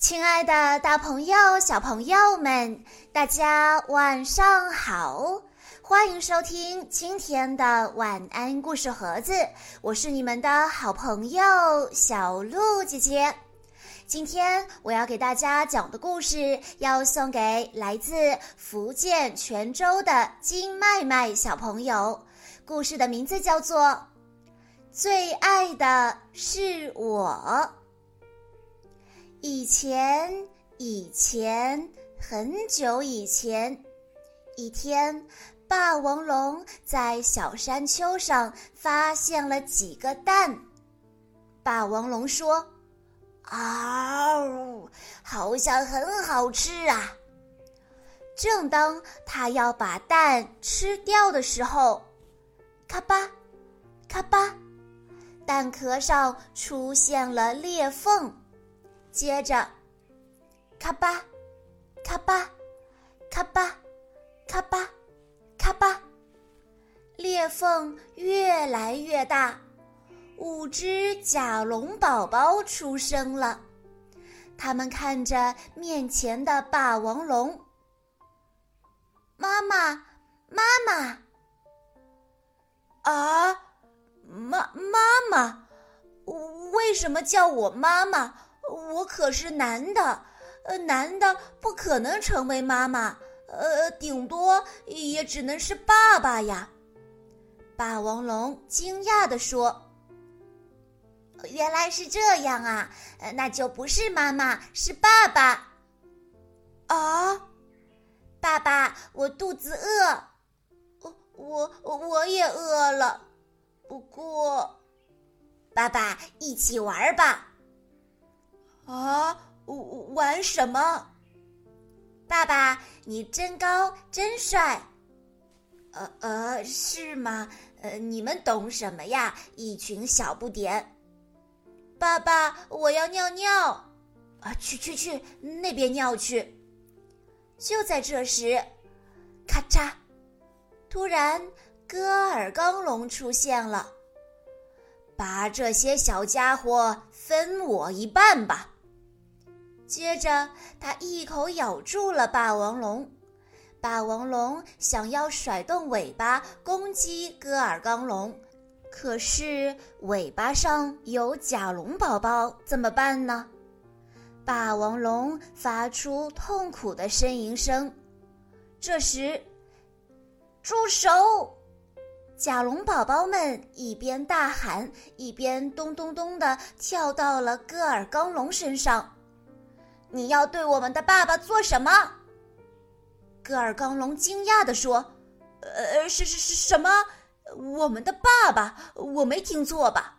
亲爱的，大朋友、小朋友们，大家晚上好！欢迎收听今天的晚安故事盒子，我是你们的好朋友小鹿姐姐。今天我要给大家讲的故事，要送给来自福建泉州的金麦麦小朋友。故事的名字叫做《最爱的是我》。以前，以前，很久以前，一天，霸王龙在小山丘上发现了几个蛋。霸王龙说：“嗷，好像很好吃啊！”正当他要把蛋吃掉的时候，咔吧，咔吧，蛋壳上出现了裂缝。接着，咔吧，咔吧，咔吧，咔吧，咔吧，裂缝越来越大，五只甲龙宝宝出生了。他们看着面前的霸王龙，妈妈，妈妈，啊，妈妈妈，为什么叫我妈妈？我可是男的，呃，男的不可能成为妈妈，呃，顶多也只能是爸爸呀。霸王龙惊讶地说：“原来是这样啊，那就不是妈妈，是爸爸。”啊，爸爸，我肚子饿，我我我也饿了，不过，爸爸一起玩吧。啊，玩什么？爸爸，你真高，真帅。呃呃，是吗？呃，你们懂什么呀？一群小不点。爸爸，我要尿尿。啊，去去去，那边尿去。就在这时，咔嚓！突然，戈尔刚龙出现了。把这些小家伙分我一半吧。接着，他一口咬住了霸王龙。霸王龙想要甩动尾巴攻击戈尔刚龙，可是尾巴上有甲龙宝宝，怎么办呢？霸王龙发出痛苦的呻吟声。这时，住手！甲龙宝宝们一边大喊，一边咚咚咚地跳到了戈尔刚龙身上。你要对我们的爸爸做什么？戈尔刚龙惊讶地说：“呃，是是是什么？我们的爸爸？我没听错吧？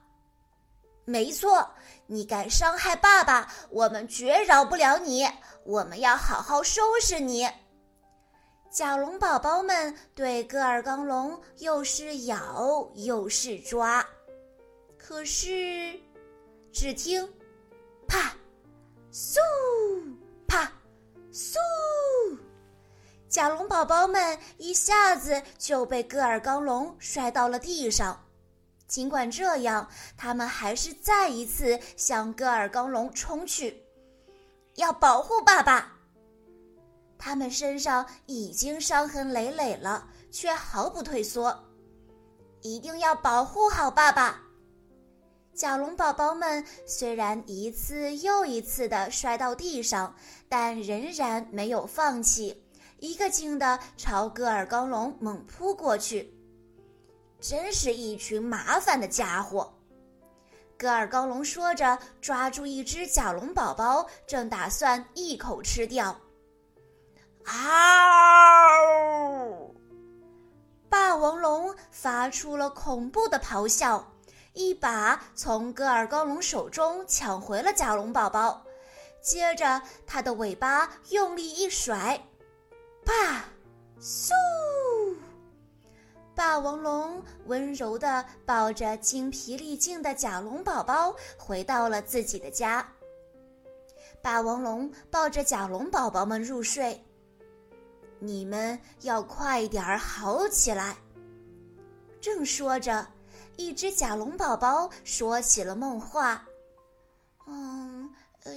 没错，你敢伤害爸爸，我们绝饶不了你！我们要好好收拾你！”甲龙宝宝们对戈尔刚龙又是咬又是抓，可是，只听“啪”。嗖，啪，嗖！甲龙宝宝们一下子就被戈尔刚龙摔到了地上。尽管这样，他们还是再一次向戈尔刚龙冲去，要保护爸爸。他们身上已经伤痕累累了，却毫不退缩，一定要保护好爸爸。甲龙宝宝们虽然一次又一次的摔到地上，但仍然没有放弃，一个劲的朝戈尔高龙猛扑过去。真是一群麻烦的家伙！戈尔高龙说着，抓住一只甲龙宝宝，正打算一口吃掉。嗷！霸王龙发出了恐怖的咆哮。一把从戈尔高龙手中抢回了甲龙宝宝，接着它的尾巴用力一甩，啪，嗖！霸王龙温柔地抱着精疲力尽的甲龙宝宝回到了自己的家。霸王龙抱着甲龙宝宝们入睡，你们要快点儿好起来。正说着。一只甲龙宝宝说起了梦话：“嗯，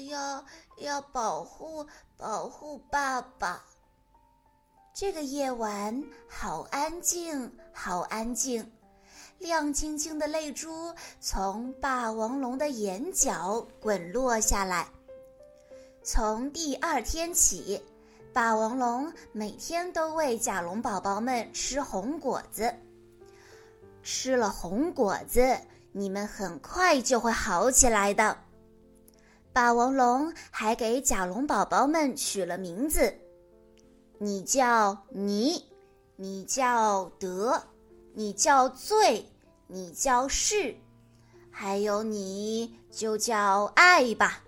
要要保护保护爸爸。这个夜晚好安静，好安静，亮晶晶的泪珠从霸王龙的眼角滚落下来。从第二天起，霸王龙每天都喂甲龙宝宝们吃红果子。吃了红果子，你们很快就会好起来的。霸王龙还给甲龙宝宝们取了名字。你叫尼，你叫德，你叫罪，你叫是，还有你就叫爱吧。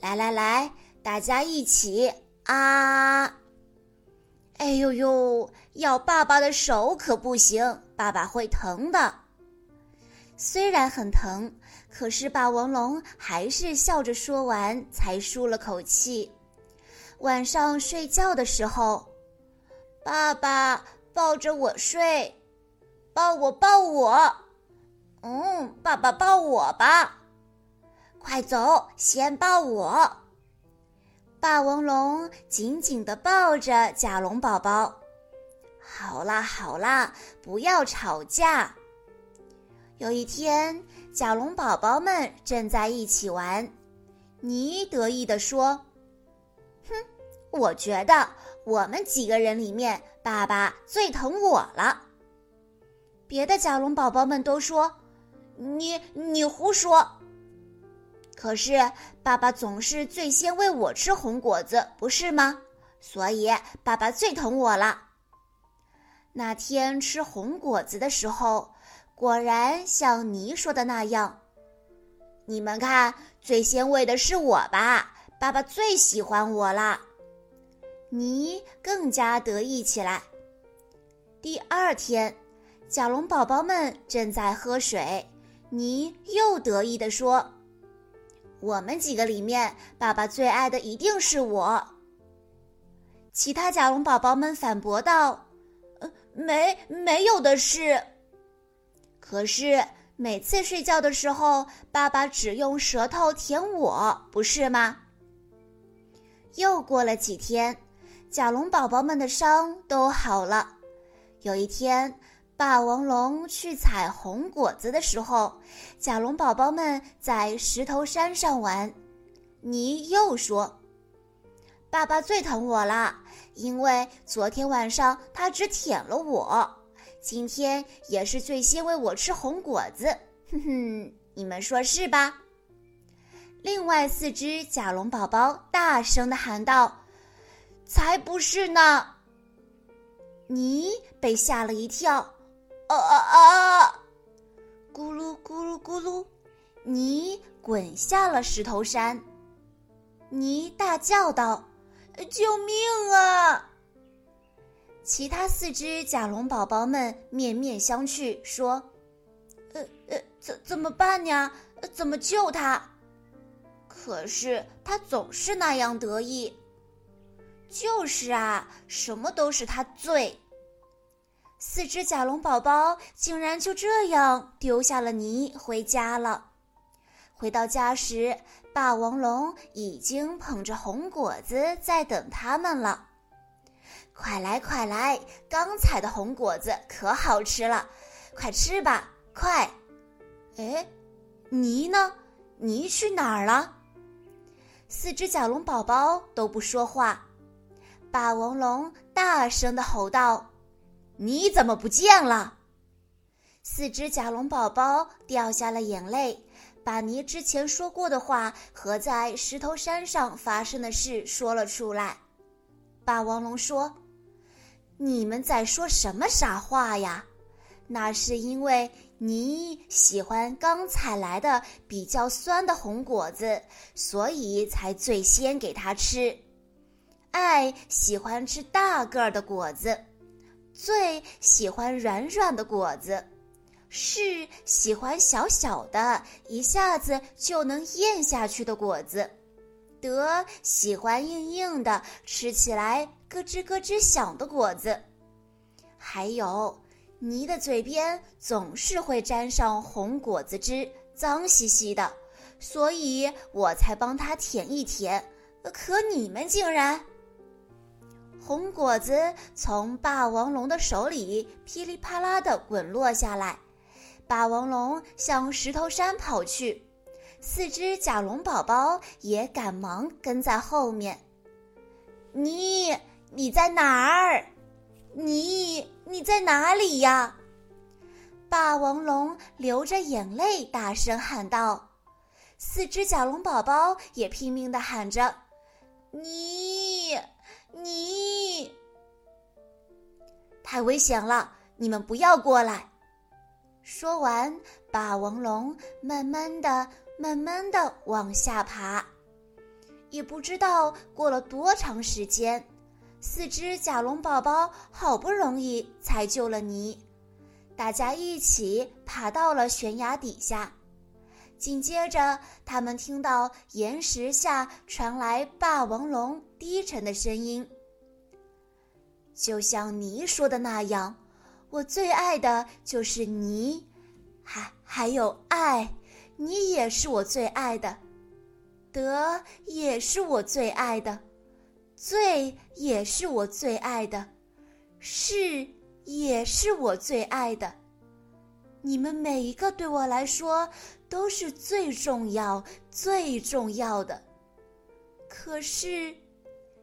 来来来，大家一起啊！哎呦呦，咬爸爸的手可不行，爸爸会疼的。虽然很疼，可是霸王龙还是笑着说完，才舒了口气。晚上睡觉的时候，爸爸抱着我睡，抱我抱我，嗯，爸爸抱我吧，快走，先抱我。霸王龙紧紧地抱着甲龙宝宝。好啦好啦，不要吵架。有一天，甲龙宝宝们正在一起玩，尼得意地说。哼，我觉得我们几个人里面，爸爸最疼我了。别的甲龙宝宝们都说：“你你胡说。”可是爸爸总是最先喂我吃红果子，不是吗？所以爸爸最疼我了。那天吃红果子的时候，果然像你说的那样。你们看，最先喂的是我吧？爸爸最喜欢我了，你更加得意起来。第二天，甲龙宝宝们正在喝水，你又得意地说：“我们几个里面，爸爸最爱的一定是我。”其他甲龙宝宝们反驳道：“，没没有的事。可是每次睡觉的时候，爸爸只用舌头舔我，不是吗？”又过了几天，甲龙宝宝们的伤都好了。有一天，霸王龙去采红果子的时候，甲龙宝宝们在石头山上玩。你又说：“爸爸最疼我了，因为昨天晚上他只舔了我，今天也是最先喂我吃红果子。”哼哼，你们说是吧？另外四只甲龙宝宝大声的喊道：“才不是呢！”你被吓了一跳，啊啊啊！咕噜咕噜咕噜，你滚下了石头山。你大叫道：“救命啊！”其他四只甲龙宝宝们面面相觑，说：“呃呃，怎怎么办呀？怎么救他？”可是他总是那样得意。就是啊，什么都是他最。四只甲龙宝宝竟然就这样丢下了泥回家了。回到家时，霸王龙已经捧着红果子在等他们了。快来快来，刚采的红果子可好吃了，快吃吧，快！哎，泥呢？泥去哪儿了？四只甲龙宝宝都不说话，霸王龙大声的吼道：“你怎么不见了？”四只甲龙宝宝掉下了眼泪，把你之前说过的话和在石头山上发生的事说了出来。霸王龙说：“你们在说什么傻话呀？那是因为……”你喜欢刚采来的比较酸的红果子，所以才最先给他吃。爱喜欢吃大个儿的果子，最喜欢软软的果子，是喜欢小小的，一下子就能咽下去的果子。得喜欢硬硬的，吃起来咯吱咯吱响的果子。还有。泥的嘴边总是会沾上红果子汁，脏兮兮的，所以我才帮他舔一舔。可你们竟然……红果子从霸王龙的手里噼里啪啦的滚落下来，霸王龙向石头山跑去，四只甲龙宝宝也赶忙跟在后面。你你在哪儿？你你在哪里呀？霸王龙流着眼泪大声喊道：“四只甲龙宝宝也拼命的喊着，你。”你太危险了！你们不要过来。说完，霸王龙慢慢的、慢慢的往下爬。也不知道过了多长时间，四只甲龙宝宝好不容易才救了泥。大家一起爬到了悬崖底下。紧接着，他们听到岩石下传来霸王龙低沉的声音，就像你说的那样，我最爱的就是你，还还有爱，你也是我最爱的，得也是我最爱的，罪也是我最爱的，是也是我最爱的。你们每一个对我来说都是最重要、最重要的。可是，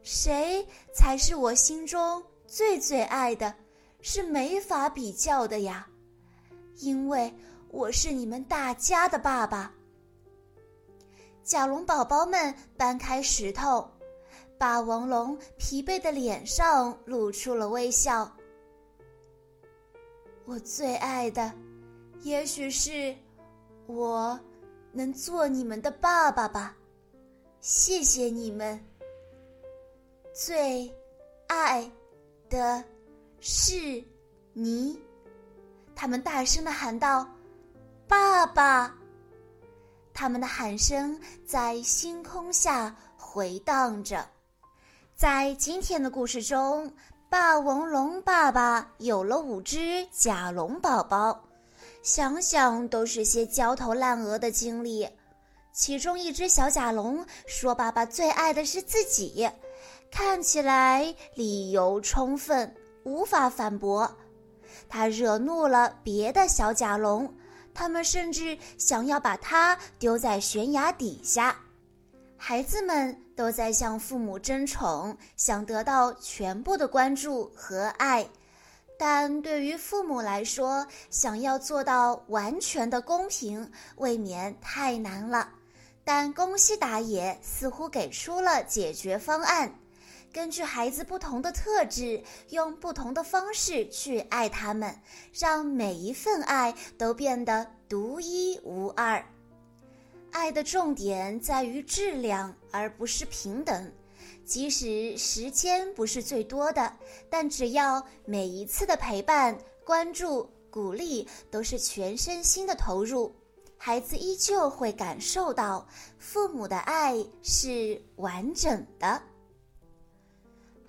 谁才是我心中最最爱的？是没法比较的呀，因为我是你们大家的爸爸。甲龙宝宝们搬开石头，霸王龙疲惫的脸上露出了微笑。我最爱的。也许是我能做你们的爸爸吧，谢谢你们。最爱的是你，他们大声的喊道：“爸爸！”他们的喊声在星空下回荡着。在今天的故事中，霸王龙爸爸有了五只甲龙宝宝。想想都是些焦头烂额的经历。其中一只小甲龙说：“爸爸最爱的是自己。”看起来理由充分，无法反驳。他惹怒了别的小甲龙，他们甚至想要把他丢在悬崖底下。孩子们都在向父母争宠，想得到全部的关注和爱。但对于父母来说，想要做到完全的公平，未免太难了。但宫西达也似乎给出了解决方案：根据孩子不同的特质，用不同的方式去爱他们，让每一份爱都变得独一无二。爱的重点在于质量，而不是平等。即使时间不是最多的，但只要每一次的陪伴、关注、鼓励都是全身心的投入，孩子依旧会感受到父母的爱是完整的。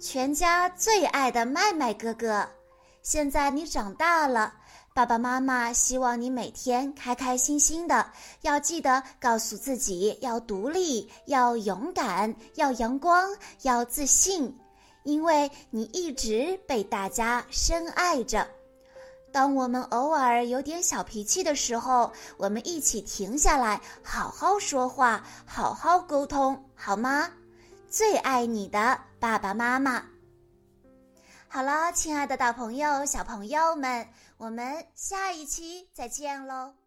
全家最爱的麦麦哥哥。”现在你长大了，爸爸妈妈希望你每天开开心心的。要记得告诉自己要独立，要勇敢，要阳光，要自信，因为你一直被大家深爱着。当我们偶尔有点小脾气的时候，我们一起停下来，好好说话，好好沟通，好吗？最爱你的爸爸妈妈。好了，亲爱的大朋友、小朋友们，我们下一期再见喽。